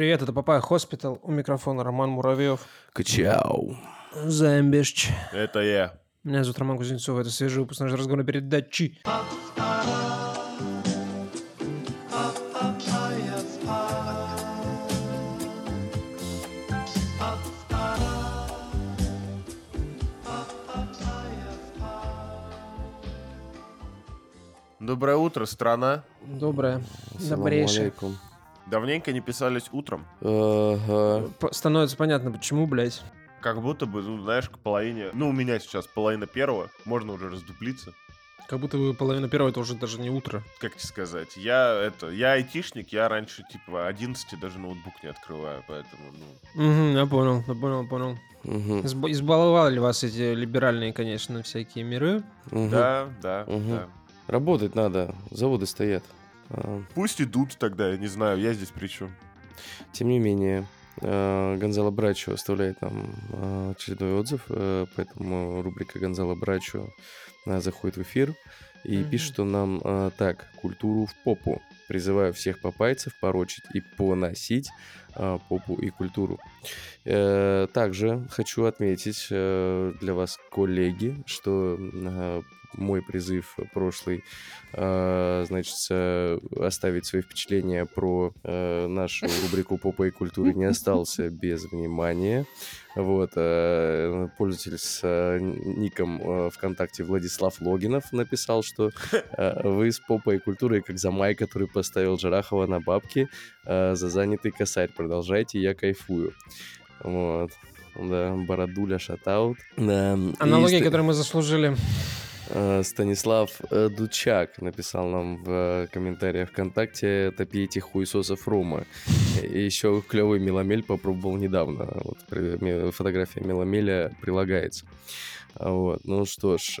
привет, это Papaya Hospital. У микрофона Роман Муравьев. Качау. Замбешч. Это я. Меня зовут Роман Кузнецов, это свежий выпуск нашей разговорной передачи. Доброе утро, страна. Доброе, добрейшее. алейкум. Давненько не писались утром. Ага. Становится понятно, почему, блядь. Как будто бы, ну, знаешь, к половине... Ну, у меня сейчас половина первого. Можно уже раздуплиться. Как будто бы половина первого, это уже даже не утро. Как тебе сказать? Я, это... Я айтишник, я раньше, типа, 11 даже ноутбук не открываю, поэтому, ну... Угу, я понял, я понял, понял. Мгм. Изб- избаловали вас эти либеральные, конечно, всякие миры. Мгм. Да, да, Мгм. да. Работать надо, заводы стоят. А, Пусть идут тогда, я не знаю, я здесь при чем. Тем не менее, э, Гонзало Брачо оставляет нам э, очередной отзыв, э, поэтому рубрика Гонзало Брачо заходит в эфир и Мгм. пишет он нам так. «Культуру в попу. Призываю всех попайцев порочить и поносить попу и культуру». Также хочу отметить для вас, коллеги, что мой призыв прошлый, э, значит, э, оставить свои впечатления про э, нашу рубрику «Попа и культуры» не остался без внимания. Вот, э, пользователь с ником ВКонтакте Владислав Логинов написал, что вы с попой и культурой, как Замай, который поставил Джарахова на бабки за занятый косарь. Продолжайте, я кайфую. Вот. Да, Бородуля шатаут. Да. и Аналогия, ст- которую мы заслужили. Э, Станислав э, Дучак написал нам в э, комментариях ВКонтакте «Топейте хуесосов Рома». И еще клевый меломель попробовал недавно. Вот фотография меломеля прилагается. А Вот. Ну что ж,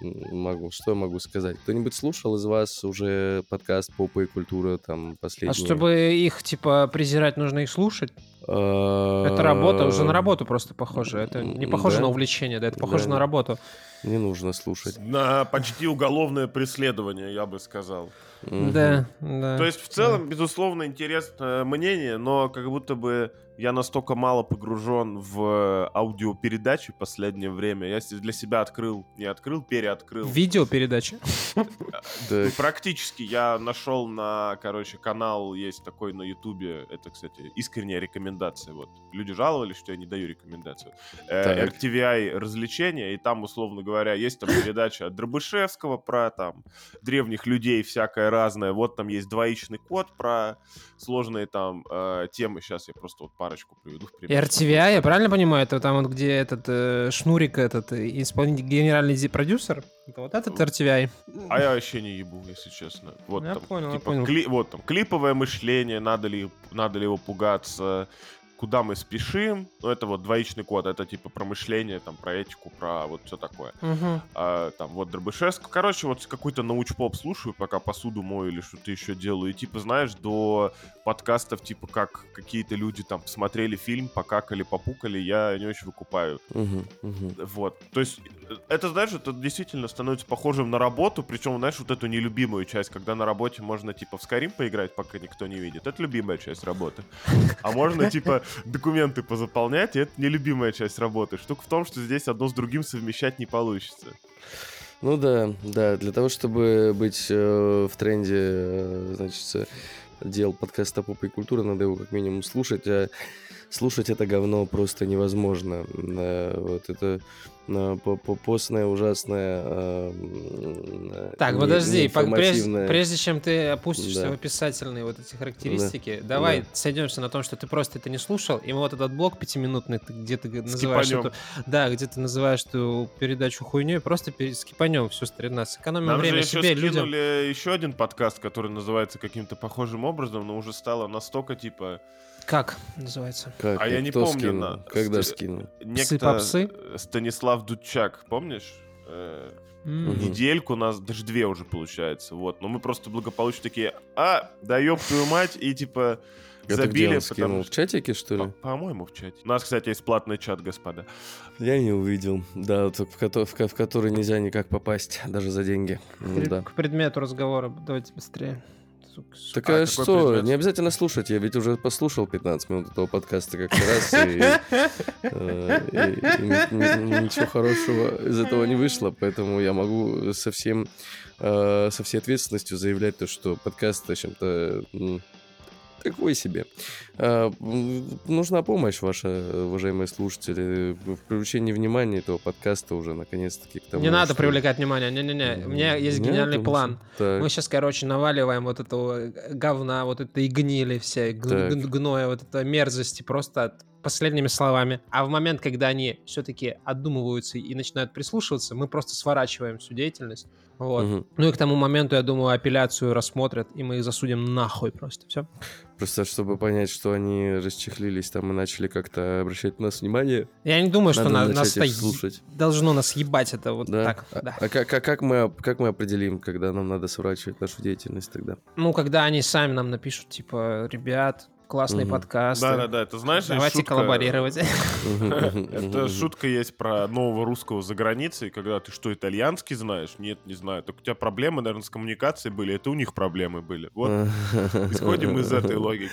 могу, что могу сказать? Кто-нибудь слушал из вас уже подкаст «Попа и культура» там последний? А чтобы их, типа, презирать, нужно их слушать? Это Это работа, уже на работу просто похоже. Это не похоже да. на увлечение, да, это похоже Да. на работу. Не нужно слушать. На почти уголовное преследование, я бы сказал. Мгм. Да, да. То есть, в целом, безусловно, интересное мнение, но как будто бы я настолько мало погружен в аудиопередачи в последнее время. Я для себя открыл, не открыл, переоткрыл. Видеопередачи. Да, Ну, Практически я нашел на, короче, канал есть такой на Ютубе. Это, кстати, искренняя рекомендация. Вот люди жаловались, что я не даю рекомендацию. Э. RTVI развлечения, и там, условно говоря, есть там передача от Дробышевского про там древних людей всякое разное. Вот там есть двоичный код про сложные там э, темы. Сейчас я просто вот парочку приведу в пример. RTVI, я правильно понимаю, это там вот, где этот э, Шнурик, этот э, исполнитель, генеральный продюсер? Это вот этот RTVI? А я вообще не ебу, если честно. Вот Я там, понял, я типа, понял. кли- вот там клиповое мышление, надо ли, надо ли его пугаться, куда мы спешим. Ну, это вот двоичный код, это типа про мышление, там, про этику, про вот все такое. Мгм. А, там вот Дробышевск. Короче, вот какой-то научпоп слушаю, пока посуду мою или что-то еще делаю. И типа, знаешь, до подкастов, типа, как какие-то люди там посмотрели фильм, покакали, попукали, я не очень выкупаю. Мгм, мгм. Вот. То есть, э, это, знаешь, это действительно становится похожим на работу, причем, знаешь, вот эту нелюбимую часть, когда на работе можно, типа, в Skyrim поиграть, пока никто не видит. Это любимая часть работы. А можно, типа, документы позаполнять, и это нелюбимая часть работы. Штука в том, что здесь одно с другим совмещать не получится. Ну да, да, для того, чтобы быть э, в тренде, э, значит, э, дел подкаста «Попа и культура», надо его как минимум слушать, а слушать это говно просто невозможно. Э, вот это э, по- по- постное, ужасное, э, Так, не- подожди, по- прежде, прежде чем ты опустишься Да. в описательные вот эти характеристики, давай Да. сойдемся на том, что ты просто это не слушал, и мы вот этот блок пятиминутный, где ты называешь эту, да, где ты называешь эту передачу хуйней, просто скипанем всю старина, сэкономим Нам же время еще себе, людям. скинули еще один подкаст, который называется каким-то похожим образом, но уже стало настолько, типа, Как называется? Как? А я не помню, скинул? на- Когда ст- скинул? некто попсы? э, Станислав Дудчак, помнишь? Э. Мгм. недельку, у нас даже две уже получается, вот. Но мы просто благополучно такие, а, да ёб твою мать, и типа Это где забили, он скинул? потому В чатике, что ли? По- По-моему, в чате. У нас, кстати, есть платный чат, господа. Я не увидел. Да, в, кото- в ко- в который нельзя никак попасть, даже за деньги. К- Да. К предмету разговора, давайте быстрее. Так А, а, какой что? предмет? Не обязательно слушать. Я ведь уже послушал 15 минут этого подкаста как раз, и, э, ничего хорошего из этого не вышло, поэтому я могу со всем э, со всей ответственностью заявлять то, что подкаст, в общем-то, такой себе. А, Нужна помощь ваша, уважаемые слушатели, в привлечении внимания этого подкаста уже наконец-таки к тому, Не надо что- привлекать внимание. Не-не-не. У меня есть Нет, гениальный потому план. Так. Мы сейчас, короче, наваливаем вот этого говна, вот этой гнили всей, г- Так. г- гноя, вот этой мерзости просто от- последними словами. А в момент, когда они все-таки отдумываются и начинают прислушиваться, мы просто сворачиваем всю деятельность. Вот. Мгм. Ну и к тому моменту, я думаю, апелляцию рассмотрят, и мы их засудим нахуй просто. Все. Просто чтобы понять, что они расчехлились там и начали как-то обращать на нас внимание, Я не думаю, что на- нас это слушать. должно нас ебать это вот Да? так. а да. а как, как, как мы, как мы определим, когда нам надо сворачивать нашу деятельность тогда? Ну, когда они сами нам напишут, типа, ребят, классные Мгм. подкасты. Да-да-да, это знаешь, Давайте шутка- коллаборировать. Это шутка есть про нового русского за границей, когда ты что, итальянский знаешь? Нет, не знаю. Так у тебя проблемы, наверное, с коммуникацией были, это у них проблемы были. Вот, исходим из этой логики.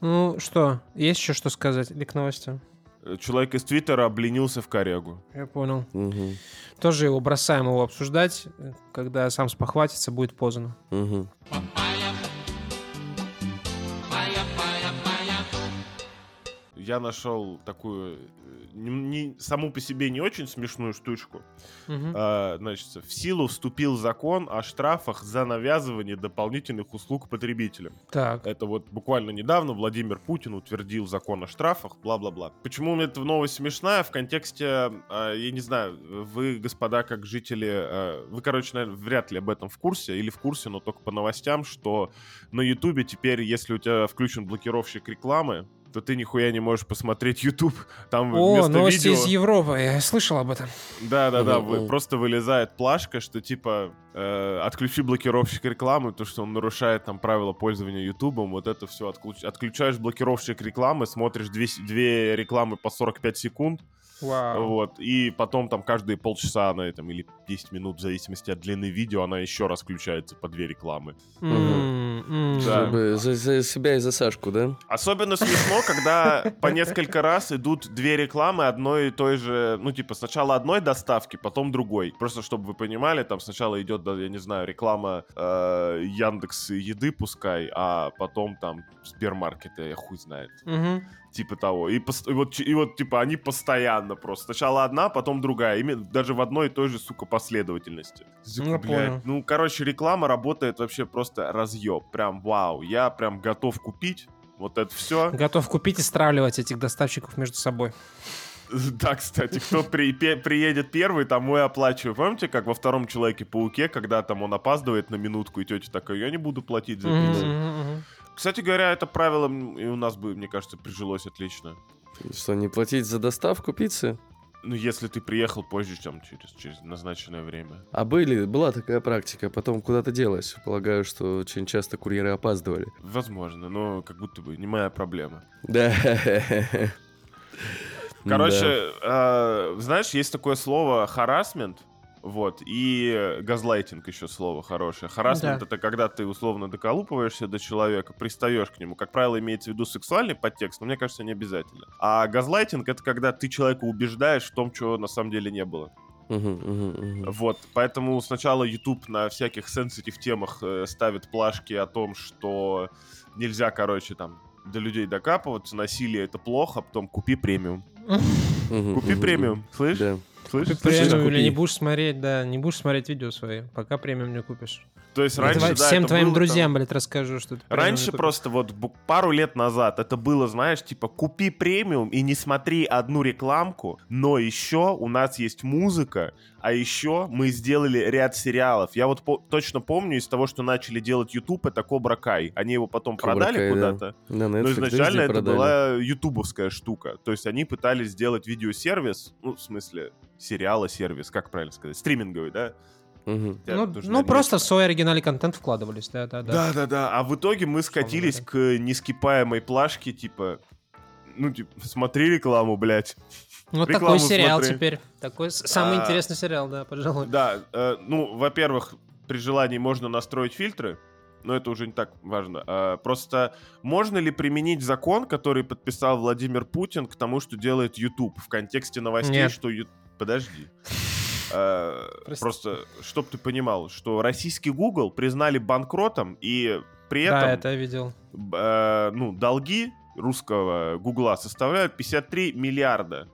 Ну что, есть еще что сказать или к новостям? Э, Человек из Твиттера обленился в корягу. Я понял. Мгм, Тоже его бросаем его обсуждать. Когда сам спохватится, будет поздно. мгм. Я нашел такую, э, не- не- саму по себе не очень смешную штучку. Мгм. А, значит, в силу вступил закон о штрафах за навязывание дополнительных услуг потребителям. Так. Это вот буквально недавно Владимир Путин утвердил закон о штрафах, бла-бла-бла. Почему мне эта новость смешная? В контексте, э, я не знаю, вы, господа, как жители, э, вы, короче, наверное, вряд ли об этом в курсе, или в курсе, но только по новостям, что на Ютубе теперь, если у тебя включен блокировщик рекламы, то ты нихуя не можешь посмотреть YouTube. Там О, вместо новости видео... из Европы. Я слышал об этом. Да-да-да, Мгм, вы- просто вылезает плашка, что типа э, отключи блокировщик рекламы, то что он нарушает там правила пользования Ютубом, вот это все отключаешь блокировщик рекламы, смотришь две, две рекламы по 45 секунд, Вау. вот, и потом там каждые полчаса она там или 10 минут, в зависимости от длины видео, она еще раз включается по две рекламы. М. Да. Чтобы за, за себя и за Сашку, да? Особенно смешно, когда по несколько раз идут две рекламы одной и той же, ну, типа, сначала одной доставки, потом другой. Просто чтобы вы понимали, там сначала идет, да, я не знаю, реклама э, Яндекс еды пускай, а потом там Сбермаркета, я хуй знает. Мгм. Типа того. И, и вот, и вот, типа, они постоянно просто. Сначала одна, потом другая. Именно даже в одной и той же, сука, последовательности. Ну, я Блядь, понял. Ну, короче, реклама работает вообще просто разъеб. Прям вау. Я прям готов купить вот это все. Готов купить и стравливать этих доставщиков между собой. Да, кстати, кто при- пе- приедет первый, тому и оплачиваю. Помните, как во втором Человеке-пауке, когда там он опаздывает на минутку, и тетя такая, я не буду платить за пиццу. мгм, мгм. Кстати говоря, это правило и у нас бы, мне кажется, прижилось отлично. Что, не платить за доставку пиццы? Ну, если ты приехал позже, чем через, через назначенное время. А были, была такая практика, потом куда-то делась. Полагаю, что очень часто курьеры опаздывали. Возможно, но как будто бы не моя проблема. Да. Короче, э, знаешь, есть такое слово харасмент, вот, и газлайтинг еще слово хорошее. Харасмент Да. это когда ты условно доколупываешься до человека, пристаешь к нему. Как правило, имеется в виду сексуальный подтекст, но мне кажется, не обязательно. А газлайтинг это когда ты человека убеждаешь в том, чего на самом деле не было. Вот, поэтому сначала YouTube на всяких сенситив темах э, ставит плашки о том, что нельзя, короче, там до людей докапываться, насилие это плохо, а потом купи премиум. Купи премиум, слышь? Слышишь? премиум или не будешь смотреть, да, не будешь смотреть видео свои, пока премиум не купишь. То есть раньше, давай да, всем это твоим было там- друзьям, блядь, расскажу, что ты Раньше просто вот пару лет назад это было, знаешь, типа купи премиум и не смотри одну рекламку, но еще у нас есть музыка, а еще мы сделали ряд сериалов. Я вот по- точно помню из того, что начали делать YouTube, это Кобра Кай. Они его потом Cobra продали да. куда-то. На Но Netflix, изначально это продали. была ютубовская штука. То есть они пытались сделать видеосервис, ну, в смысле, сериала-сервис, как правильно сказать, стриминговый, да? Мгм. Я Ну, тоже ну просто в свой оригинальный контент вкладывались, да, да, да. Да, да, да. А в итоге мы скатились к нескипаемой плашке, типа, ну, типа, смотри рекламу, блядь. Вот Рекламу такой сериал смотри. теперь. Такой самый А. интересный сериал, да, пожалуй. Да, э, ну, во-первых, при желании можно настроить фильтры. но это уже не так важно. А, просто можно ли применить закон, который подписал Владимир Путин к тому, что делает YouTube в контексте новостей, Нет. что... Ю- Подожди. А, Прости. Просто, чтоб ты понимал, что российский Google признали банкротом, и при этом Да, это я видел. э, ну, долги русского Гугла составляют 53 миллиарда.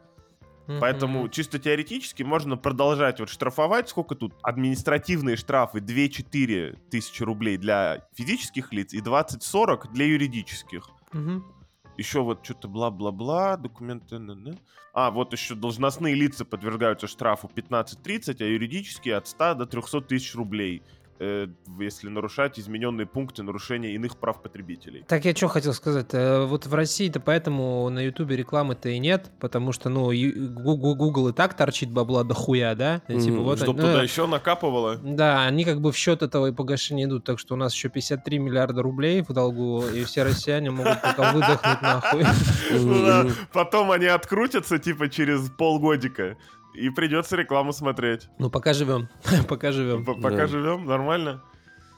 Поэтому Мгм. чисто теоретически можно продолжать вот штрафовать. Сколько тут? Административные штрафы 2-4 тысячи рублей для физических лиц и 20-40 для юридических. Мгм. Еще вот что-то бла-бла-бла, документы... н-н. А, вот еще должностные лица подвергаются штрафу 15-30, а юридические от 100 до 300 тысяч рублей, э, если нарушать измененные пункты нарушения иных прав потребителей. Так я что хотел сказать. э, Вот в России-то поэтому на Ютубе рекламы-то и нет, потому что, ну, Google и так торчит бабла до хуя, да? И типа вот Чтоб они- туда ну, еще накапывало. Да, они как бы в счет этого и погашения идут, так что у нас еще 53 миллиарда рублей в долгу, и все россияне могут пока выдохнуть нахуй. Мгм. Потом они открутятся, типа, через полгодика. И придется рекламу смотреть. Ну, пока живем, пока живем. Пока живем, нормально.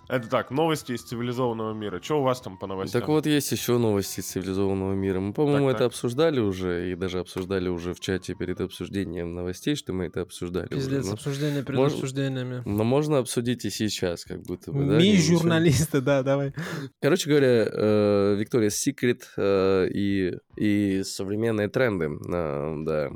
Это так, новости из цивилизованного мира. Что у вас там по новостям? Так вот, есть еще новости из цивилизованного мира. Мы, по-моему, Так, это так. обсуждали уже, и даже обсуждали уже в чате перед обсуждением новостей, что мы это обсуждали. уже. Пиздец, Но- обсуждение перед Мож- обсуждениями. Но можно обсудить и сейчас, как будто бы. да, журналисты, да, давай. Короче говоря, э, Victoria's Secret э, и, и современные тренды, э, да,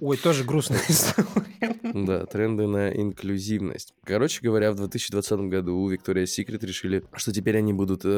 Ой, тоже грустная история. да, тренды на инклюзивность. Короче говоря, в 2020 году у Victoria's Secret решили, что теперь они будут э,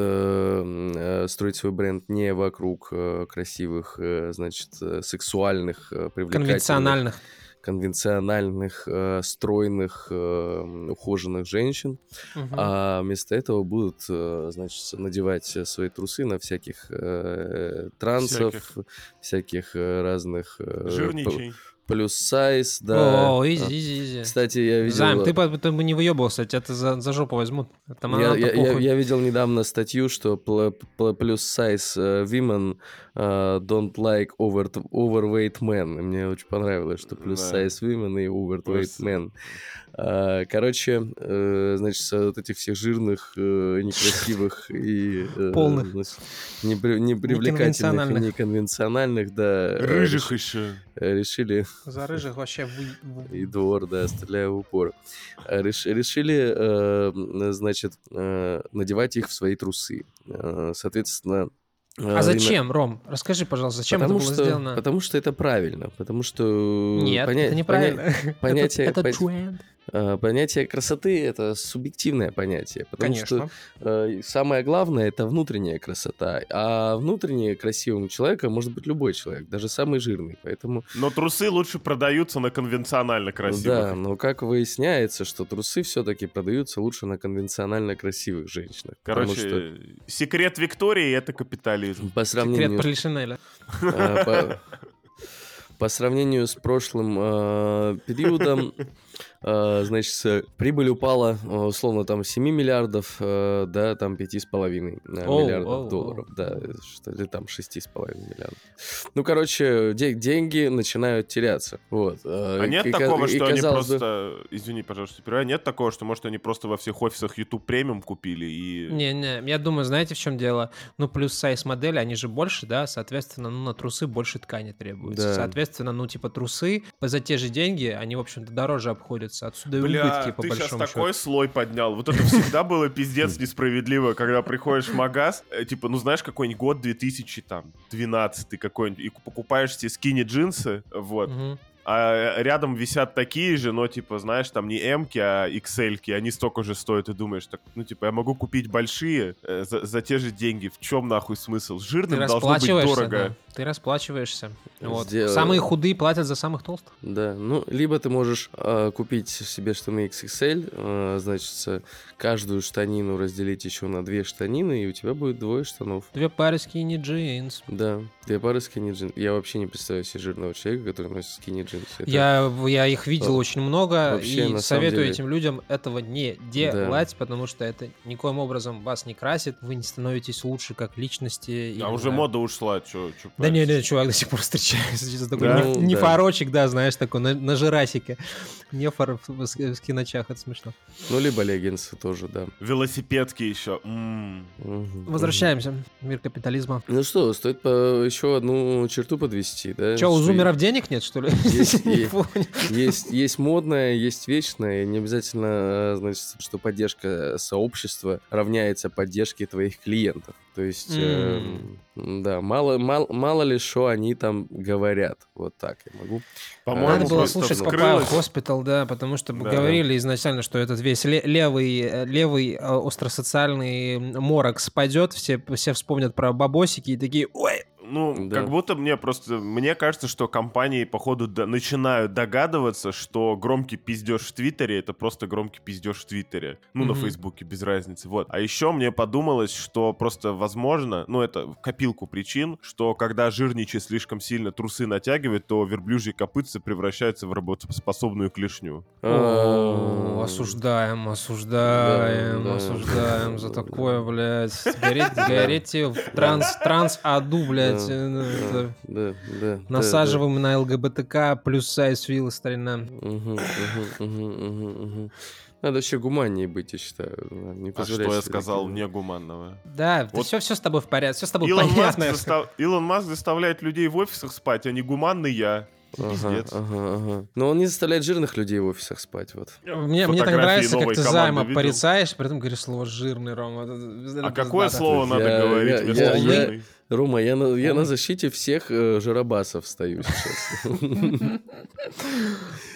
э, строить свой бренд не вокруг э, красивых, э, значит, э, сексуальных, э, привлекательных, Конвенциональных. конвенциональных, э, стройных, э, ухоженных женщин, Мгм. а вместо этого будут, э, значит, надевать свои трусы на всяких э, трансов, Всяких. всяких, разных э, Жирничай. Plus size, да. О, А, easy, easy, easy. Кстати, я видел... Займ, ты потом бы не выебывался, тебя это за, за жопу возьмут. Там я, я- я- я видел недавно статью, что plus size women э, don't like over, overweight men. И мне очень понравилось, что плюс Да. сайз women и overweight men. А, Короче, э, значит, с вот этих всех жирных, э, некрасивых и... э, Полных. значит, непри- непривлекательных и неконвенциональных, да. э, Рыжих еще. Э, Решили За рыжих вообще вы... и двор, да, стреляю в упор. Э, реш- решили, э, значит, э, надевать их в свои трусы. Э, Соответственно... э, А зачем, Ром? Расскажи, пожалуйста, зачем потому это было что, сделано? Потому что это правильно. Потому что... Нет, поня- это неправильно. понятие- Это, это тренд. Э, Понятие красоты это субъективное понятие. Потому Конечно. что э, самое главное это внутренняя красота. А внутренне красивым человеком может быть любой человек, даже самый жирный. Поэтому Но трусы лучше продаются на конвенционально Да, красивых. но как выясняется, что трусы все-таки продаются лучше на конвенционально красивых женщинах. Короче, что секрет Виктории это капитализм. по Секрет сравнению, Полишинеля. э, по, сравнению с прошлым э, периодом, значит, э, прибыль упала, э, условно, там, с 7 миллиардов э, до там 5,5 э, Оу, миллиардов оу, долларов. Да, что ли там 6,5 миллиардов. Ну, короче, де- деньги начинают теряться. Вот. э, А нет и такого, и что они бы- просто... Извини, пожалуйста, перебиваю. Нет такого, что, может, они просто во всех офисах YouTube премиум купили и... Не-не, я думаю, знаете, в чем дело? Ну, плюс сайз модели, они же больше, да, соответственно, ну, на трусы больше ткани требуется. Да. Соответственно, ну, типа, трусы за те же деньги, они, в общем-то, дороже обходятся. Отсюда и Бля, убытки, по ты сейчас большому такой счету. слой поднял. Вот это всегда было пиздец несправедливо, когда приходишь в магаз, э, типа, ну знаешь, какой-нибудь год 2012 какой-нибудь, и покупаешь себе скини джинсы, вот. А рядом висят такие же, но, типа, знаешь, там не М-ки, а XL-ки, они столько же стоят, и думаешь, так, ну, типа, я могу купить большие э, за, за те же деньги, в чем нахуй смысл? Ты Жирным должно быть дорого. да. Ты расплачиваешься. Вот. Самые худые платят за самых толстых. Да, ну, либо ты можешь э, купить себе штаны XXL, э, значит, каждую штанину разделить еще на две штанины, и у тебя будет двое штанов. Две пары скини джинс. Да, две пары скини джинс. Я вообще не представляю себе жирного человека, который носит скини джинсы. iTunes. Это- Я, я их видел О, очень много вообще, и советую деле- этим людям этого не делать, потому что это никоим образом вас не красит, вы не становитесь лучше как личности. и А не уже мода ушла, чё, чё Да не, не, чувак до сих пор встречается. чисто Такой Да? не, не да. фарочек, да, знаешь, такой на, на жирасике. Не фар в, в, в киночах, это смешно. Ну, либо леггинсы тоже, да. Велосипедки еще. м. Мгм, мгм. Возвращаемся в мир капитализма. Ну что, стоит по- еще одну черту подвести, да? Че, у зумеров денег нет, что ли? Есть- есть. Есть, есть модное, есть вечное. Не обязательно, э, значит, что поддержка сообщества равняется поддержке твоих клиентов. То есть, эм, да, мало, мало, мало ли что они там говорят. Вот так я могу. По-моему, Надо было слушать. Papaya Hospital, да, потому что Да. говорили изначально, что этот весь ле- левый, э, левый э, остросоциальный морок спадет, все, все вспомнят про бабосики и такие, ой, Ну, Да. как будто мне просто... Мне кажется, что компании, походу, до- начинают догадываться, что громкий пиздеж в Твиттере — это просто громкий пиздеж в Твиттере. Ну, на Мгм. Фейсбуке, без разницы. Вот. А еще мне подумалось, что просто возможно, ну, это копилку причин, что когда жирничай слишком сильно трусы натягивает, то верблюжьи копытцы превращаются в работоспособную клешню. О, осуждаем, осуждаем, Да, да. осуждаем за такое, блядь. Горите в транс, транс-аду, блядь. Да, э, ну, Да, да, да, Насаживаем на ЛГБТК плюс сайз вилла старина. Надо вообще гуманнее быть, я считаю. Не А что я сказал такие- негуманного? Да, Вот. все, все с тобой в порядке, все с тобой Илон Маск, понятно. застав- Илон Маск заставляет людей в офисах спать, а не гуманный я. Ага, Пиздец. ага, ага. Но он не заставляет жирных людей в офисах спать, вот. Мне, мне так Фотографии нравится, как ты займа видел? порицаешь, при этом говоришь слово жирный, Рома. А какое слово надо Я- говорить я- вместо я- я- жирный? Рома, я на, я на защите всех э, жиробасов стою сейчас.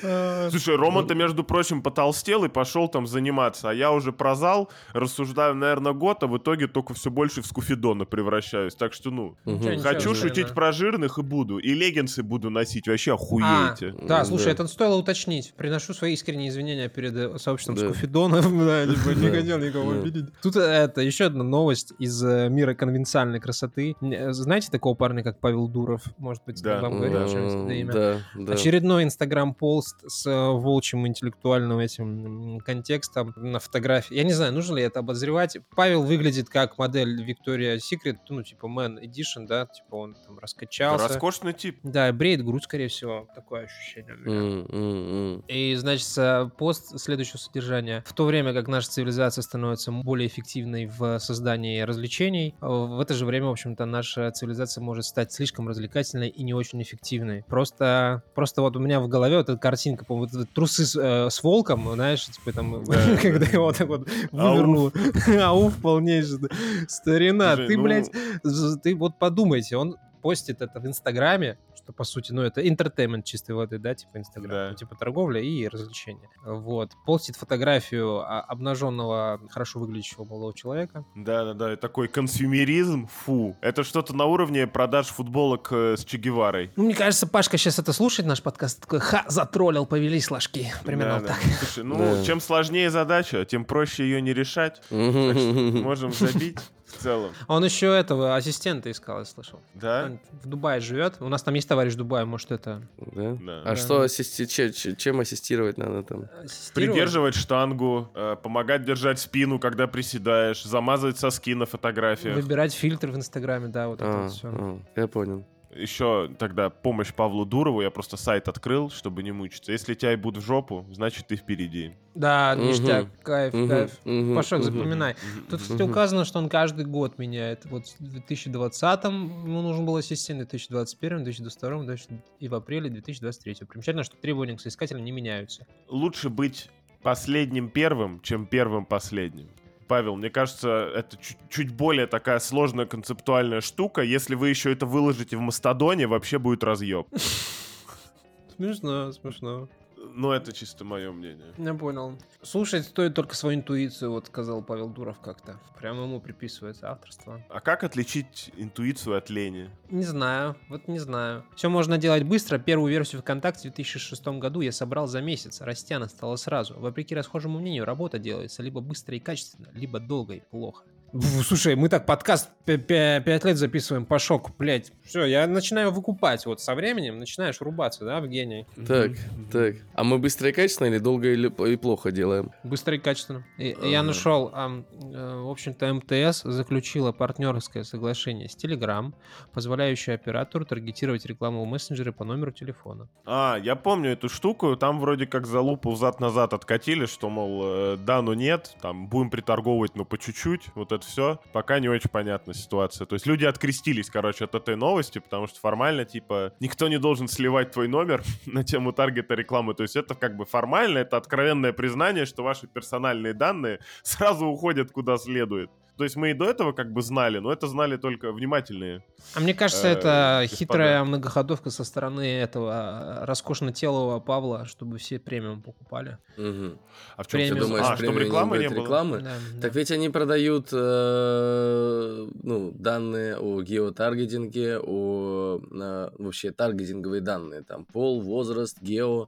Слушай, Рома-то, между прочим, потолстел и пошел там заниматься, а я уже про зал рассуждаю, наверное, год, а в итоге только все больше в скуфидона превращаюсь. Так что, ну, хочу шутить про жирных и буду. И леггинсы буду носить, вообще А, охуеете. да, слушай, это стоило уточнить. Приношу свои искренние извинения перед э, сообществом. Скуфидонов. Типа, не хотел никого обидеть. Тут э, это еще одна новость из э, мира конвенциальной красоты. Э, Знаете такого парня, как Павел Дуров? Может быть, Да. вам это имя? Да, да. Очередной инстаграм-пост с э, волчьим интеллектуальным этим контекстом на фотографии. Я не знаю, нужно ли это обозревать. Павел выглядит как модель Victoria's Secret, ну, типа Man Edition, да, типа он там раскачался. Роскошный тип. Да, бреет грудь, скорее всего. Такое ощущение. у меня. М, м, м. И, значит, э, пост следующего содержания. В то время как наша цивилизация становится более эффективной в создании развлечений, в это же время, в общем-то, наша цивилизация может стать слишком развлекательной и не очень эффективной. Просто, просто вот у меня в голове вот эта картинка, по-моему, вот трусы с, э, с волком, знаешь, типа там, Да. когда его так вот вывернул. Ауф полнейший. Старина, ты, ну, блядь, ты вот подумайте, он постит это в Инстаграме, что по сути, ну это entertainment чистой воды, да, типа Инстаграм, Да. ну, типа торговля и развлечения. Вот. Постит фотографию а, обнаженного, хорошо выглядящего молодого человека. Да-да-да, такой консюмеризм, фу. Это что-то на уровне продаж футболок э, с Че Геварой. Ну, мне кажется, Пашка сейчас это слушает, наш подкаст, такой, ха, затроллил, повелись ложки. Примерно вот Да-да. так. Слушай, ну, Да. чем сложнее задача, тем проще ее не решать. Можем забить в целом. Он еще этого ассистента искал, я слышал. Да? Он в Дубае живет. У нас там есть товарищ в Дубае, может, это... Да? Да. А Да. что ассисти- че- че- чем ассистировать надо там? ассистировать? Придерживать штангу, э, помогать держать спину, когда приседаешь, замазывать соски на фотографиях. Выбирать фильтр в Инстаграме, да, вот это А, вот все. а, я понял. Еще тогда помощь Павлу Дурову, я просто сайт открыл, чтобы не мучиться. Если тебя ебут в жопу, значит ты впереди. Да, Мгм. ништяк, кайф, Мгм, кайф. мгм, Пашок, мгм. запоминай. Тут, кстати, указано, что он каждый год меняет. Вот в 2020-м ему нужен был ассистент, в 2021, 2022 2000 и в апреле 2023. Примечательно, что требования к соискателям не меняются. Лучше быть последним первым, чем первым последним. Павел, мне кажется, это чуть, более такая сложная концептуальная штука. Если вы еще это выложите в Мастодоне, вообще будет разъеб. Смешно, смешно. Но это чисто мое мнение. Я понял. Слушать стоит только свою интуицию, вот сказал Павел Дуров как-то. Прямо ему приписывается авторство. А как отличить интуицию от лени? Не знаю, вот не знаю. Все можно делать быстро. Первую версию ВКонтакте в 2006 году я собрал за месяц. Растяна стало сразу. Вопреки расхожему мнению, работа делается либо быстро и качественно, либо долго и плохо. Слушай, мы так подкаст 5 лет записываем по шоку, блядь. Все, я начинаю выкупать. Вот со временем начинаешь рубаться, да, в гений. Так, так. А мы быстро и качественно или долго или и плохо делаем? Быстро и качественно. И- Я нашел, э, в общем-то, МТС заключила партнерское соглашение с Telegram, позволяющее оператору таргетировать рекламу в мессенджере по номеру телефона. А, я помню эту штуку, там вроде как за лупу взад-назад откатили, что, мол, э, да, но нет, там, будем приторговывать, но по чуть-чуть, вот это все. Пока не очень понятна ситуация. То есть люди открестились, короче, от этой новости, потому что формально, типа, никто не должен сливать твой номер на тему таргета рекламы. То есть это как бы формально, это откровенное признание, что ваши персональные данные сразу уходят куда следует. То есть мы и до этого как бы знали, но это знали только внимательные. А мне кажется, Э, это господа. хитрая многоходовка со стороны этого э, роскошно-телого Павла, чтобы все премиум покупали. Мгм. А в чем Ты Ты Премиум. думаешь, а, чтобы премиум рекламы не будет было? рекламы? Да, Так да. ведь они продают э, ну, данные о геотаргетинге, о э, вообще таргетинговые данные, там пол, возраст, гео.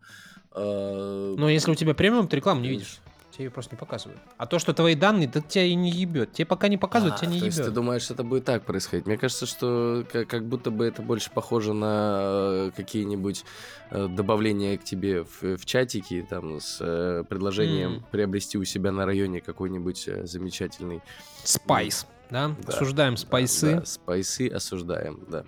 э, Но если у тебя премиум, ты рекламу не видишь. Тебе ее просто не показывают. А то, что твои данные, так тебя и не ебет. Тебе пока не показывают, а, тебя не то есть ты ебет. думаешь, это будет так происходить? Мне кажется, что как, как будто бы это больше похоже на э, какие-нибудь э, добавления к тебе в, в чатике, там, с э, предложением М. приобрести у себя на районе какой-нибудь э, замечательный Спайс, да? Да. Осуждаем спайсы. Да, спайсы осуждаем, да.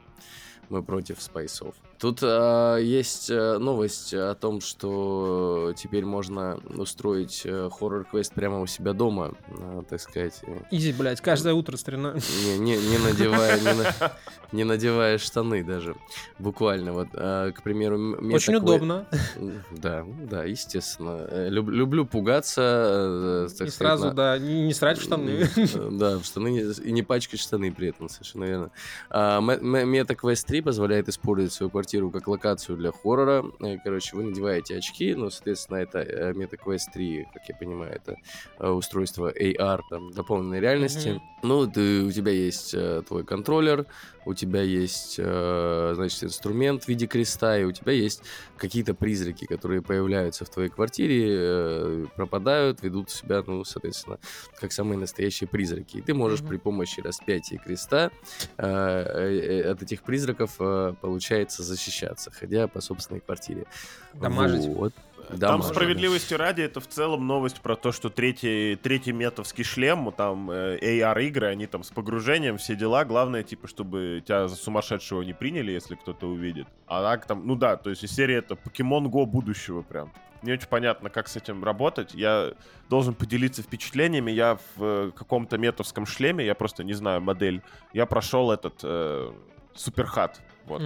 Мы против спайсов. Тут а, есть а, новость о том, что теперь можно устроить э, хоррор-квест прямо у себя дома, а, так сказать, э, Изи, блядь, каждое утро стрельно. не, не, не надевая, не, на- не надевая штаны даже, буквально. Вот, а, к примеру, мне Очень такое- удобно. Да, да, естественно. Э, люб- люблю пугаться. э, так И сказать, сразу, на- да, не не срать в штаны. Э, Да, в штаны не- и не пачкать штаны при этом, совершенно верно. Ме- Ме- MetaQuest 3 позволяет использовать свою квартиру как локацию для хоррора. Э, Короче, вы надеваете очки, ну, соответственно, это э, MetaQuest 3, как я понимаю, это э, устройство AR, там, дополненной реальности. Мгм. Ну, ты, у тебя есть твой контроллер, у тебя есть, значит, инструмент в виде креста, и у тебя есть какие-то призраки, которые появляются в твоей квартире, пропадают, ведут себя, ну, соответственно, как самые настоящие призраки. И ты можешь Мгм. при помощи распятия креста от этих призраков, получается, защищаться, ходя по собственной квартире. Дамажить. Вот. Там Дамажить. справедливости ради, это в целом новость про то, что третий, третий метовский шлем, там э, AR-игры, они там с погружением, все дела. Главное, типа, чтобы тебя за сумасшедшего не приняли, если кто-то увидит. А так там, ну да, то есть из серии это Pokemon Go будущего прям. Не очень понятно, как с этим работать. Я должен поделиться впечатлениями. Я в э, каком-то метовском шлеме, я просто не знаю модель, я прошел этот э, суперхат. Вот.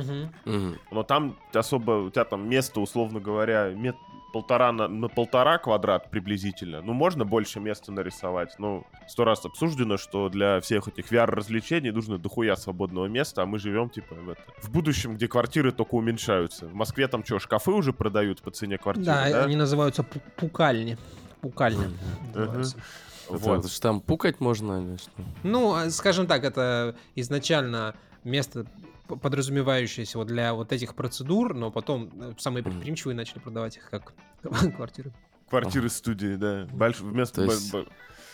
Мгм. Но там особо, у тебя там место, условно говоря, мет полтора на, на полтора квадрат приблизительно. Ну, можно больше места нарисовать. Ну, сто раз обсуждено, что для всех этих VR-развлечений нужно дохуя свободного места, а мы живем, типа, в, это, в будущем, где квартиры только уменьшаются. В Москве там что, шкафы уже продают по цене квартиры, Да, да? они называются пу- пукальни. Пукальни. Это Вот. что, там пукать можно или что? Ну, а, скажем так, это изначально место п- подразумевающееся вот для вот этих процедур, но потом э, самые предприимчивые начали продавать их как квартиры. Квартиры-студии, да. Больш... Вместо... То есть-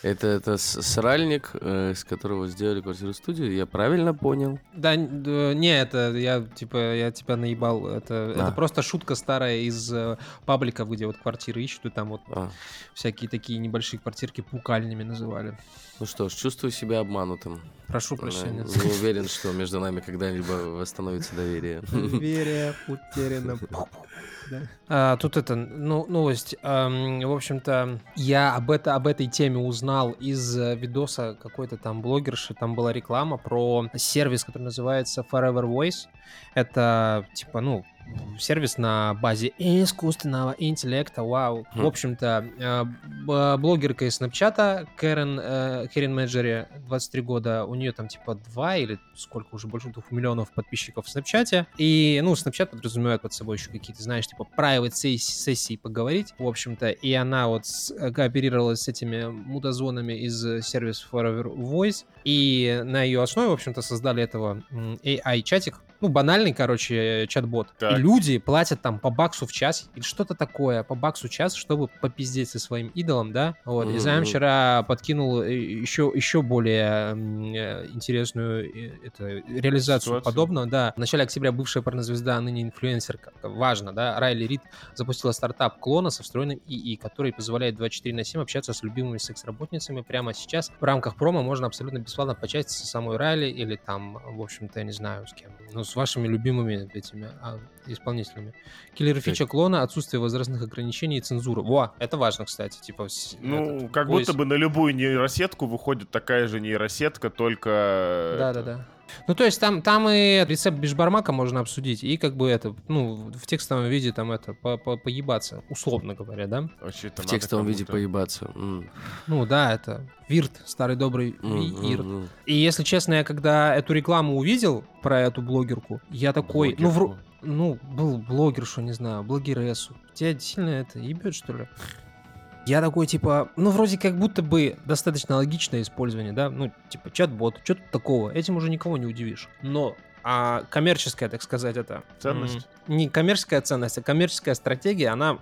Это, это сральник, э, с которого сделали квартиру-студию, я правильно понял? Да, не, это я типа я тебя наебал. Это, это А. просто шутка старая из э, паблика, где вот квартиры ищут, и там вот А, всякие такие небольшие квартирки пукальнями называли. ну что ж, чувствую себя обманутым. Прошу Э, прощения. Не уверен, что между нами когда-либо восстановится доверие. Доверие утеряно. Да. А, тут это, ну, новость. Ам, в общем-то, я об, это, об этой теме узнал из э, видоса какой-то там блогерши. Там была реклама про сервис, который называется Forever Voice. Это, типа, ну, сервис на базе искусственного интеллекта, вау. Хм. В общем-то, э, блогерка из Снапчата, Кэрен, Кэрен Меджери, 23 года, у нее там типа 2 или сколько уже, больше двух миллионов подписчиков в Снапчате. И, ну, Снапчат подразумевает под собой еще какие-то, знаешь, типа private сессии, поговорить, в общем-то. И она вот кооперировалась с этими мудозвонами из сервиса Forever Voice. И на ее основе, в общем-то, создали этого AI-чатик, ну, банальный, короче, чат-бот. Так. И люди платят там по баксу в час или что-то такое, по баксу в час, чтобы попиздеть со своим идолом, да. Вот. И Мгм, Займ вчера подкинул э, еще, еще более э, интересную э, это, реализацию Ситуацию. подобного, да. В начале октября бывшая порнозвезда, а ныне инфлюенсер, как важно, да, Райли Рид запустила стартап клона со встроенным ИИ, который позволяет 24 на 7 общаться с любимыми секс-работницами прямо сейчас. В рамках промо можно абсолютно бесплатно почать со самой Райли или там, в общем-то, я не знаю с кем, ну, с вашими любимыми этими а, исполнителями. Киллер фича клона, отсутствие возрастных ограничений и цензуры. Во, это важно, кстати. Типа, Ну, этот, как поиск. будто бы на любую нейросетку выходит такая же нейросетка, только... Да, да, да. Ну, то есть там, там и рецепт бишбармака можно обсудить, и как бы это, ну, в текстовом виде там это, по по поебаться, условно говоря, да? Вообще В текстовом виде поебаться. М. Ну, да, это Вирт, старый добрый м, Вирт. м. И если честно, я когда эту рекламу увидел про эту блогерку, я такой, ну, вру- Блогерку. ну, был блогер, что не знаю, блогерессу. Тебя сильно это ебет, что ли? Я такой, типа, ну, вроде как будто бы достаточно логичное использование, да? Ну, типа, чат-бот, что тут такого? Этим уже никого не удивишь. Но а коммерческая, так сказать, это... Ценность? Не коммерческая ценность, а коммерческая стратегия, она...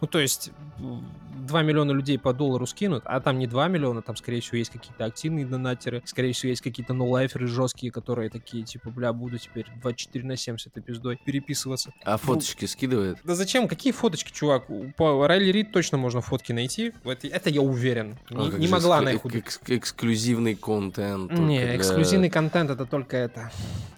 Ну, то есть, 2 миллиона людей по доллару скинут, а там не 2 миллиона, там, скорее всего, есть какие-то активные донатеры, скорее всего, есть какие-то ноулайферы жесткие, которые такие, типа, бля, буду теперь 24 на 7 с этой пиздой переписываться. А фоточки скидывает? Да зачем? Какие фоточки, чувак? У- По Райли Рид точно можно фотки найти. Это, это я уверен. А Не, могла она их эк- убить. экс- Эксклюзивный контент. Не, для- эксклюзивный контент это только это.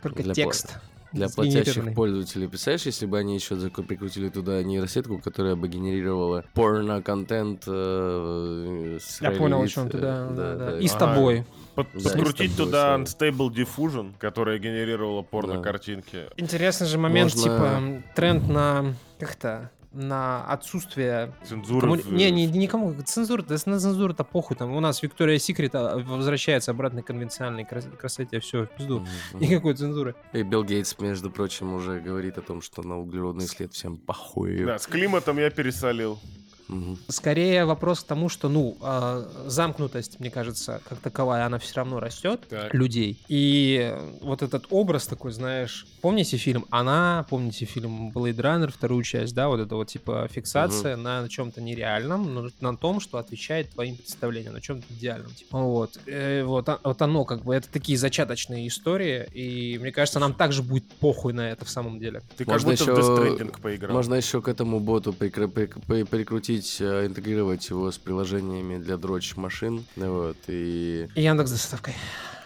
Только Для текст. Для платящих пользователей. Представляешь, если бы они еще прикрутили туда нейросетку, которая бы генерировала порно-контент э, с Я понял, о чем ты, э, да, да, да. И с тобой. Под- Да, подкрутить туда. Unstable Diffusion, которая генерировала порно-картинки. Интересный же момент, Можно- типа, тренд на... Как-то? На отсутствие... Цензура. коммуни- в- Не, не, никому. Цензура, да на цензуру-то похуй. Там у нас Виктория Секрет а, возвращается обратно к конвенциональной крас- красоте. Все, в пизду. Мгм. Никакой цензуры. И Билл Гейтс, между прочим, уже говорит о том, что на углеродный след всем похуй. Да, с климатом я пересолил. Мгм. Скорее вопрос к тому, что, ну, а, замкнутость, мне кажется, как таковая, она все равно растет Так. людей. И вот этот образ такой, знаешь, помните фильм «Она», помните фильм «Blade Runner», вторую часть, да, вот это вот типа фиксация на чем-то нереальном, но на том, что отвечает твоим представлениям, на чем-то идеальном. Типа. Вот. Э, вот, вот оно как бы, это такие зачаточные истории, и мне кажется, нам также будет похуй на это в самом деле. Ты как Можно будто в еще- поиграл. Можно еще к этому боту прикрутить, э, интегрировать его с приложениями для дрочь машин, вот, и И Яндекс доставкой.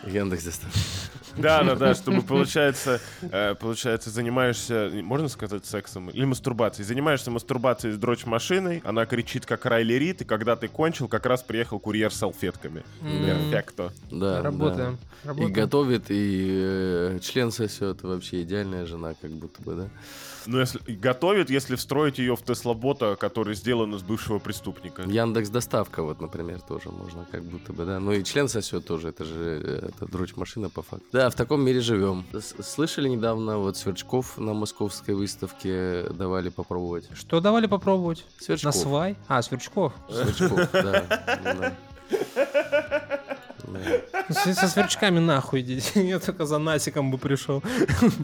Яндекс доставка. Да, да, да, чтобы получается, э, получается, занимаешься, можно сказать, сексом или мастурбацией. Занимаешься мастурбацией с дрочь машиной, она кричит как Райли Рид, и когда ты кончил, как раз приехал курьер с салфетками. Перфекто. Да. Работаем. И готовит, и э, член сосет. Вообще идеальная жена, как будто бы, да? Ну, если готовит, если встроить ее в Тесла-бота, который сделан из бывшего преступника. Яндекс доставка, вот, например, тоже можно, как будто бы, да. Ну и член сосет тоже, это же э, это дрочь машина по факту. Да, в таком мире живем. С- Слышали недавно, вот Сверчков на московской выставке давали попробовать. Что давали попробовать? На Сверчков. свай? А, Сверчков. Сверчков, да. Со, сверчками нахуй идите. Я только за Насиком бы пришел.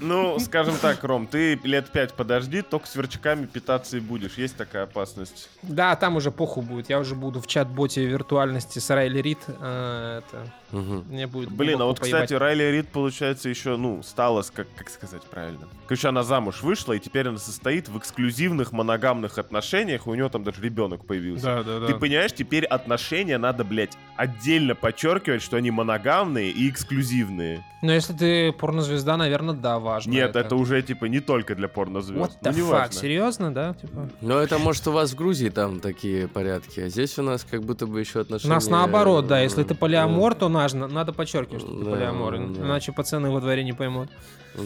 Ну, скажем так, Ром, ты лет пять подожди, только сверчками питаться и будешь. Есть такая опасность. Да, там уже похуй будет. Я уже буду в чат-боте виртуальности с Райли Рид. э, это, Мгм. мне будет Блин, а вот, поебать. кстати, Райли Рид, получается, еще, ну, стала, как, как сказать правильно? Короче, она замуж вышла, и теперь она состоит в эксклюзивных моногамных отношениях, у нее там даже ребенок появился. Да, да, да. Ты понимаешь, теперь отношения надо, блядь, отдельно подчеркивать, что они моногамные и эксклюзивные. Но если ты порнозвезда, наверное, да, важно. Нет, это, уже, типа, не только для порнозвезд. What Ну, the fuck, неважно. серьезно, да? Типа? Ну, это может у вас в Грузии там такие порядки, а здесь у нас как будто бы еще У отношения... нас наоборот, да. Если ты э, полиамор, то надо, надо подчеркивать, что ты полиамор. Иначе пацаны во дворе не поймут.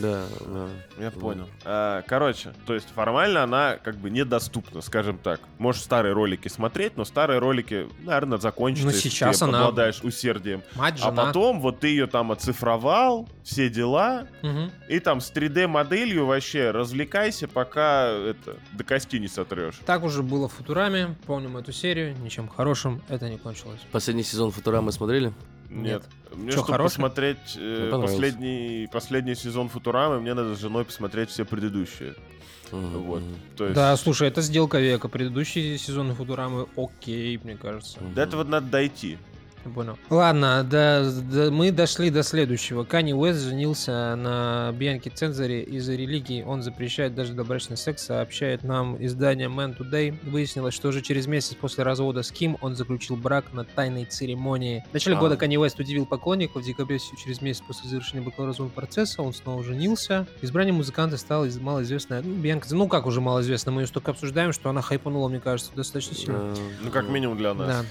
Да, да. Я понял. А, короче, то есть формально она как бы недоступна, скажем так. Можешь старые ролики смотреть, но старые ролики, наверное, закончатся, Но сейчас ты она- обладаешь усердием. Мать, А жена. потом вот ты ее там оцифровал, все дела, Мгм. и там с 3D-моделью вообще развлекайся, пока это до кости не сотрешь. Так уже было в Футураме. Помним эту серию. Ничем хорошим это не кончилось. Последний сезон Футурамы смотрели? Нет. Мне, Чё, чтобы хороший? посмотреть э, Мне понравился. последний, последний сезон Футурамы, мне надо с женой посмотреть все предыдущие. Мгм, Вот. То есть Да, слушай, это сделка века. Предыдущие сезоны Футурамы окей, мне кажется. до этого надо дойти. Понял. Ладно, да, да, мы дошли до следующего. Канни Уэст женился на Бианке Цензаре из-за религии. Он запрещает даже добрачный секс, сообщает нам издание Man Today. Выяснилось, что уже через месяц после развода с Ким он заключил брак на тайной церемонии. В начале А. года Канни Уэст удивил поклонников. В декабре через месяц после завершения бракоразводного процесса он снова женился. Избранием музыканта стала из- малоизвестная ну, Бианка. Ну как уже малоизвестная, мы ее столько обсуждаем, что она хайпанула, мне кажется, достаточно сильно. Да, Ну, как минимум для нас. Да.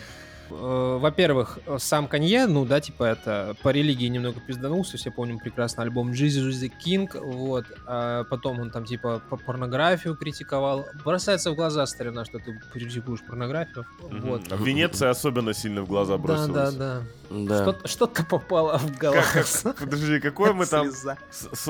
Э, Во-первых, э, сам Канье, ну да, типа это по религии немного пизданулся, все помним прекрасно альбом Jesus is the King, вот, а потом он там типа по- порнографию критиковал. Бросается в глаза, старина, что ты критикуешь порнографию, Мгм. вот. А в Венеции особенно сильно в глаза Да, бросилось. да, да. Да. Что- Что-то попало в Как- глаз. как- подожди, какое мы там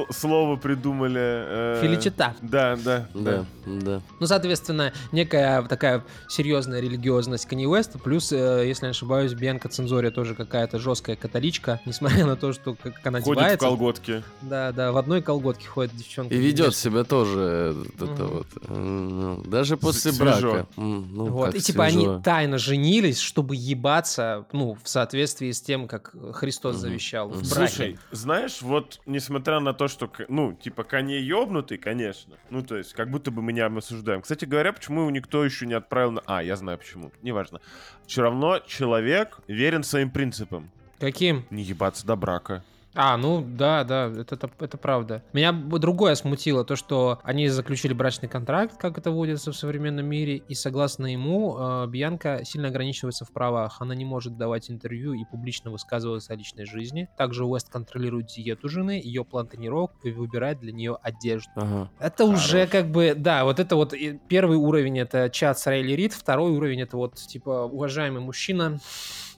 слово придумали? э, Филичита. Да, да, Да, да. Ну, соответственно, некая такая серьезная религиозность Канье Уэста, плюс, э, если не ошибаюсь, Бьянка Цензория тоже какая-то жесткая католичка, несмотря на то, что как она Ходит в одевается. колготке. Да, да, в одной колготке ходит девчонка. И ведет себя тоже э, это вот. э, ну, Даже после свежо. брака. Ну, Вот, как и типа свежо. они тайно женились, чтобы ебаться, ну, в соответствии с тем, как Христос Мгм. завещал в браке. Слушай, знаешь, вот несмотря на то, что, ну, типа, Канье ёбнутый, конечно. Ну, то есть, как будто бы меня мы осуждаем. Кстати говоря, почему его никто еще не отправил на... А, я знаю почему. Неважно. Все равно человек верен своим принципам. Каким? Не ебаться до брака. А, ну да, да, это, это, это правда. Меня другое смутило, то, что они заключили брачный контракт, как это водится в современном мире, и согласно ему, э, Бьянка сильно ограничивается в правах. Она не может давать интервью и публично высказываться о личной жизни. Также Уэст контролирует диету жены, ее план тренировок и выбирает для нее одежду. Ага. Это уже Хорош. как бы, да, вот это вот первый уровень это чат с Райли Рид, второй уровень это вот типа уважаемый мужчина,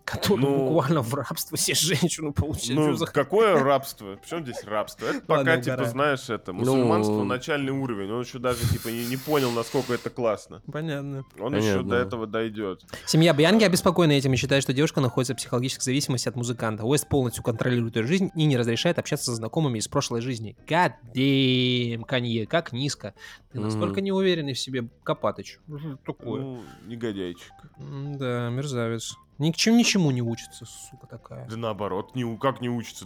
который Ну, буквально в рабство себе женщину получил. Ну, за какое рабство? Причем здесь рабство? Это пока, Ладно, типа, угораю. знаешь, это, мусульманство Ну. начальный уровень. Он еще даже, типа, не, не понял, насколько это классно. Понятно. Он еще Понятно. до этого дойдет. Семья Бьянки обеспокоена этим и считает, что девушка находится в психологической зависимости от музыканта. Уэст полностью контролирует ее жизнь и не разрешает общаться со знакомыми из прошлой жизни. God damn, Канье, как низко. Ты настолько неуверенный в себе, Копатыч. Ну, что Такое. Ну, негодяйчик. Да, мерзавец. Ни к чему ничему не учится, сука такая. Да наоборот, не, у- как не учится?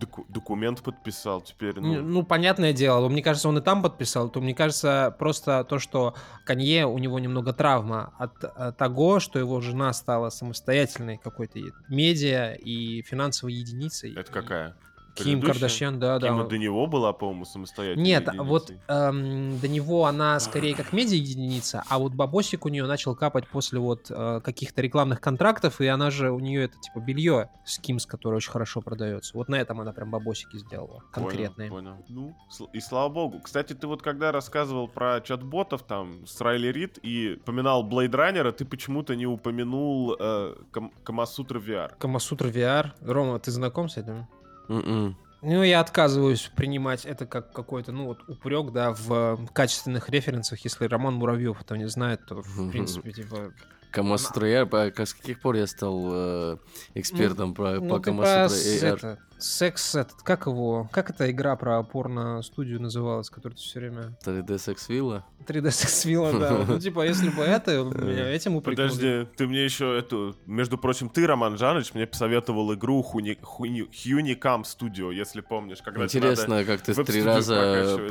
Доку- документ подписал теперь. Ну, Ну, ну, понятное дело, но мне кажется, он и там подписал, то мне кажется, просто то, что Канье, у него немного травма от, э, того, что его жена стала самостоятельной какой-то медиа и финансовой единицей. это какая? Ким? Кардашьян, да, да. Кима до него была, по-моему, самостоятельной Нет, единицей. вот эм, до него она скорее как медиа-единица, а вот бабосик у нее начал капать после вот э, каких-то рекламных контрактов, и она же, у нее это типа белье с Кимс, которое очень хорошо продается. Вот на этом она прям бабосики сделала, конкретные. Понял, понял. Ну, и слава богу. Кстати, ты вот когда рассказывал про чат-ботов там с Райли Рид и упоминал Blade Runner, ты почему-то не упомянул э, Кам- Камасутра VR. Камасутра VR. Рома, ты знаком с этим? М-м. Ну, я отказываюсь принимать это как какой-то, ну, вот упрек, да, в качественных референсах. Если Роман Муравьев это не знает, то, в принципе, типа... Камасутра я, по- как- с каких пор я стал э, экспертом про, Ну, по Камасутра это, секс, этот, как его, как эта игра про порно-студию называлась, которую ты все время... 3D секс-вилла? 3D секс-вилла, да. Ну, типа, если бы это, меня этим упрекнули. Подожди, ты мне еще эту... Между прочим, ты, Роман Жаныч, мне посоветовал игру Хуни, Хуни, Hunicam Studio, если помнишь. Когда Интересно, как ты три раза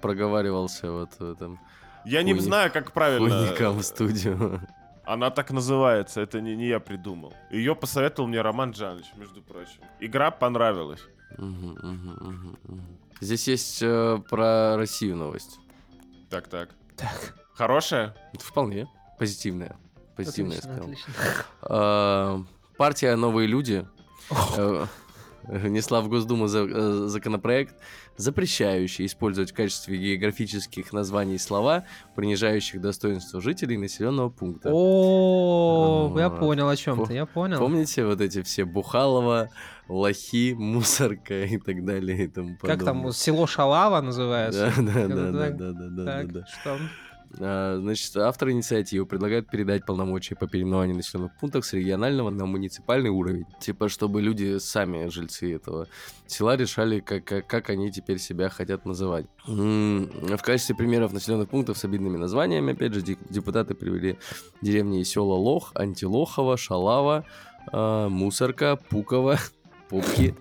проговаривался вот в этом Я не знаю, как правильно. Уникам студию. Она так называется, это не, не я придумал. Ее посоветовал мне Роман Жаныч, между прочим. Игра понравилась. Здесь есть э, про Россию новость. Так-так. Так, Хорошая? Это вполне позитивная. Позитивная, я отлично, сказал. отлично. А, Партия «Новые люди» э, внесла в Госдуму за- э, законопроект, запрещающий использовать в качестве географических названий слова, принижающих достоинство жителей населенного пункта. О, я понял о чем Пом- ты, я понял. Помните вот эти все Бухалова, лохи, мусорка и так далее и тому Как там, подобное? село Шалава называется? Да, да, да, да, да, да, да. что? А, Значит, авторы инициативы предлагают передать полномочия по переименованию населенных пунктов с регионального на муниципальный уровень. Типа, чтобы люди сами, жильцы этого села, решали, как, как, как они теперь себя хотят называть. В качестве примеров населенных пунктов с обидными названиями, опять же, депутаты привели деревни и села Лох, Антилохово, Шалава, а, Мусорка, Пуково, Попки. Ну,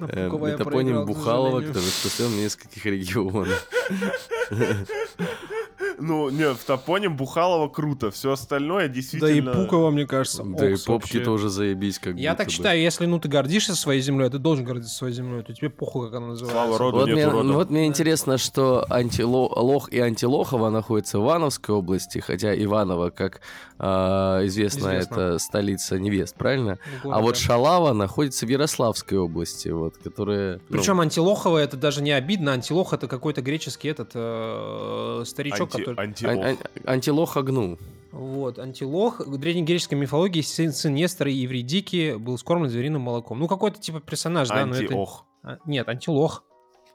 Э, к Бухалова, который распространен в нескольких регионах. Ну, не, в топоним Бухалова круто, все остальное Да и действительно... Пуково, мне кажется, Да и попки тоже заебись, как Я так считаю, если ну ты гордишься своей землей, ты должен гордиться своей землей, то тебе похуй, как она называется. Слава роду, Вот нет мне, вот мне интересно, что антило, Лох и Антилохово находятся в Ивановской области, хотя Иваново, как а, известно, Известно. это столица невест, правильно? А вот. Шалава находится в Ярославской области, вот, которая... ну, Причем Антилохово это даже не обидно. Антилох это какой-то греческий этот э, старичок, Антилох. ан- ан- Антилох Агну. Вот, Антилох. В древнегреческой мифологии сын, сын Нестора и Евридики был скормлен звериным молоком. Ну, какой-то типа персонаж, да, но это... Антиох. А, Нет, Антилох.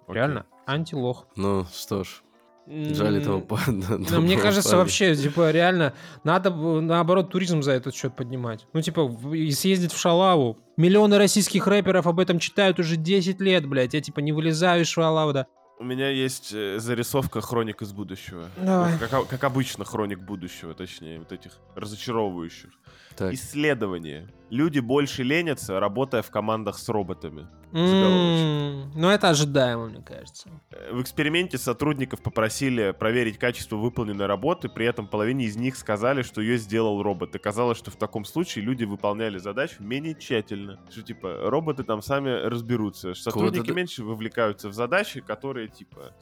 Окей. Реально. Антилох. Ну, что ж, жаль этого па- Ну, мне кажется, парня. вообще, типа, реально, надо, наоборот, туризм за этот счет поднимать. Ну, типа, съездить в Шалаву. Миллионы российских рэперов об этом читают уже 10 лет, блядь. Я, типа, не вылезаю из Шалавы, да. У меня есть э, зарисовка хроник из будущего. Давай. Как, как обычно, хроник будущего, точнее, вот этих разочаровывающих. Так. Исследование. Люди больше ленятся, работая в командах с роботами. М, Ну, это ожидаемо, мне кажется. Э, В эксперименте сотрудников попросили проверить качество выполненной работы, при этом половине из них сказали, что ее сделал робот. И казалось, что в таком случае люди выполняли задачу менее тщательно. Что, типа, роботы там сами разберутся. Сотрудники меньше вовлекаются в задачи, которые, типа,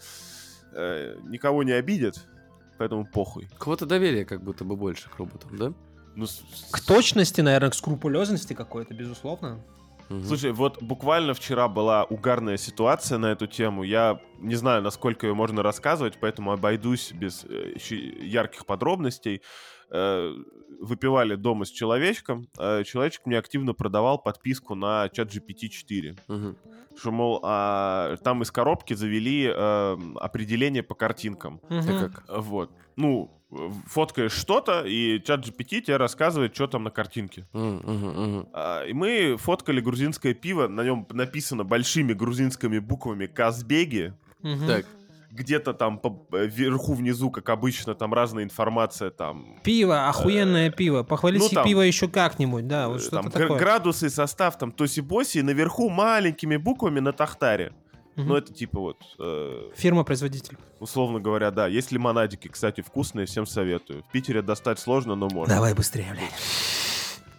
э, никого не обидят, поэтому похуй. Кого-то доверия как будто бы больше к роботам, да? Ну, К точности, наверное, к скрупулезности какой-то, безусловно. Мгм. Слушай, вот буквально вчера была угарная ситуация на эту тему. Я не знаю, насколько ее можно рассказывать, поэтому обойдусь без э, ярких подробностей. Э, Выпивали дома с человечком. э, Человечек мне активно продавал подписку на чат GPT-4. Мгм. Что, мол, а, там из коробки завели э, определение по картинкам. Мгм. как? Вот. Ну, э, фоткаешь что-то, и чат GPT тебе рассказывает, что там на картинке. Мгм. А, И мы фоткали грузинское пиво, на нем написано большими грузинскими буквами «Казбеги». Мгм. Так, Где-то там э, вверху, внизу, как обычно, там разная информация, там... Пиво, охуенное пиво. Похвалите ну, там- пиво еще как-нибудь, да, вот э, что-то такое. градусы, состав, там тоси-боси, и наверху маленькими буквами на тахтаре. Мгм. Ну, это типа вот, э, Фирма-производитель. условно говоря, да. Есть лимонадики, кстати, вкусные, всем советую. В Питере достать сложно, но можно. Давай быстрее, блядь.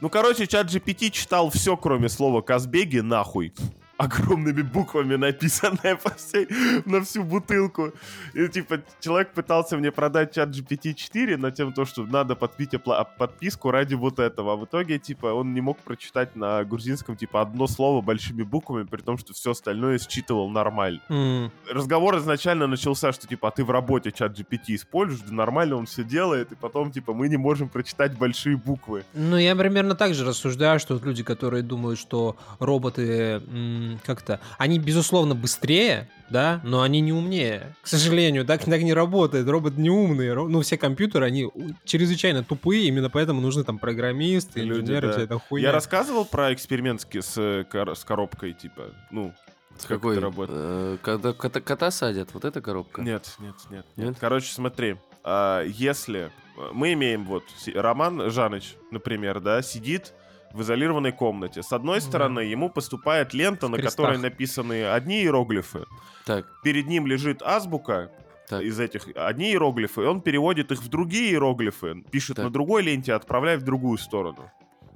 Ну, короче, чат GPT читал все, кроме слова «Казбеги» нахуй. Огромными буквами написанное по всей, на всю бутылку. И, типа, человек пытался мне продать чат GPT-4 на тем, то, что надо подпить подписку ради вот этого. А в итоге, типа, он не мог прочитать на грузинском, типа, одно слово большими буквами, при том, что все остальное считывал нормально. М. Разговор изначально начался, что, типа, а ты в работе чат GPT используешь, да нормально он все делает, и потом, типа, мы не можем прочитать большие буквы. Ну, я примерно так же рассуждаю, что вот люди, которые думают, что роботы м, как-то... Они, безусловно, быстрее, да, но они не умнее. К сожалению, так, так не работает. Робот не умный. Ну, все компьютеры, они чрезвычайно тупые, именно поэтому нужны там программисты, Люди, инженеры, да. вся эта хуйня. Я рассказывал про эксперимент с, кор- с коробкой, типа, ну, С как какой? Э, Когда кота, кота садят, вот эта коробка? Нет, нет, нет, нет. Нет? Короче, смотри, а, если э, мы имеем вот Роман Жаныч, например, да, сидит в изолированной комнате. С одной стороны, ему поступает лента, В на крестах. которой написаны одни иероглифы. Так, Перед ним лежит азбука так. из этих одни иероглифы, и он переводит их в другие иероглифы, пишет Так. на другой ленте, отправляет в другую сторону.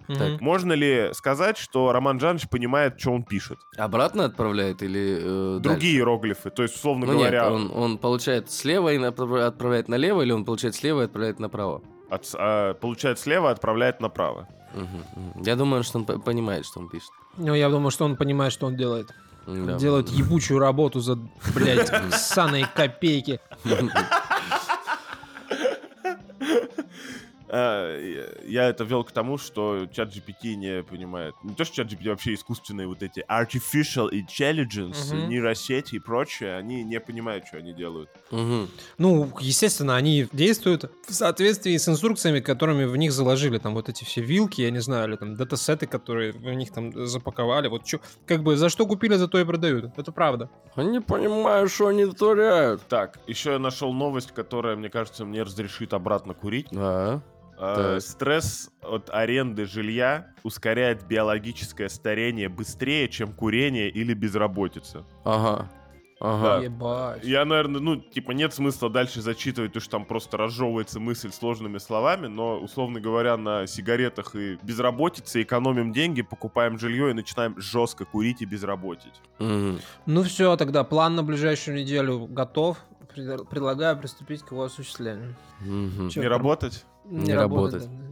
Так. Можно ли сказать, что Роман Жаныч понимает, что он пишет? Обратно отправляет или э, Другие дальше? иероглифы, то есть, условно Ну говоря, нет, он, он получает слева и направ- отправляет налево, или он получает слева и отправляет направо? От- а, получает слева, отправляет направо. Мгм. Я думаю, что он понимает, что он пишет. Ну, я думаю, что он понимает, что он делает. Да. Делает ебучую работу за, блядь, ссаные копейки. э, я это вел к тому, что чат GPT не понимает. Не то, что чат GPT, вообще искусственные вот эти artificial intelligence, Мгм. нейросети и прочее, они не понимают, что они делают. Мгм. Ну, естественно, они действуют в соответствии с инструкциями, которыми в них заложили. Там вот эти все вилки, я не знаю, или там датасеты, которые в них там запаковали. Вот чё, как бы за что купили, за то и продают. Это правда. Они понимают, что они творят. Так, еще я нашел новость, которая, мне кажется, мне разрешит обратно курить. А, Э. Стресс от аренды жилья ускоряет биологическое старение быстрее, чем курение или безработица. ага, ага. Ебать. Я, наверное, ну, типа, нет смысла дальше зачитывать, что там просто разжевывается мысль сложными словами, но, условно говоря, на сигаретах и безработице экономим деньги, покупаем жилье и начинаем жестко курить и безработить. Мгм. Ну все, тогда план на ближайшую неделю готов. Пред- Предлагаю приступить к его осуществлению. Мгм. Чё, Не работать? Не, работать. да.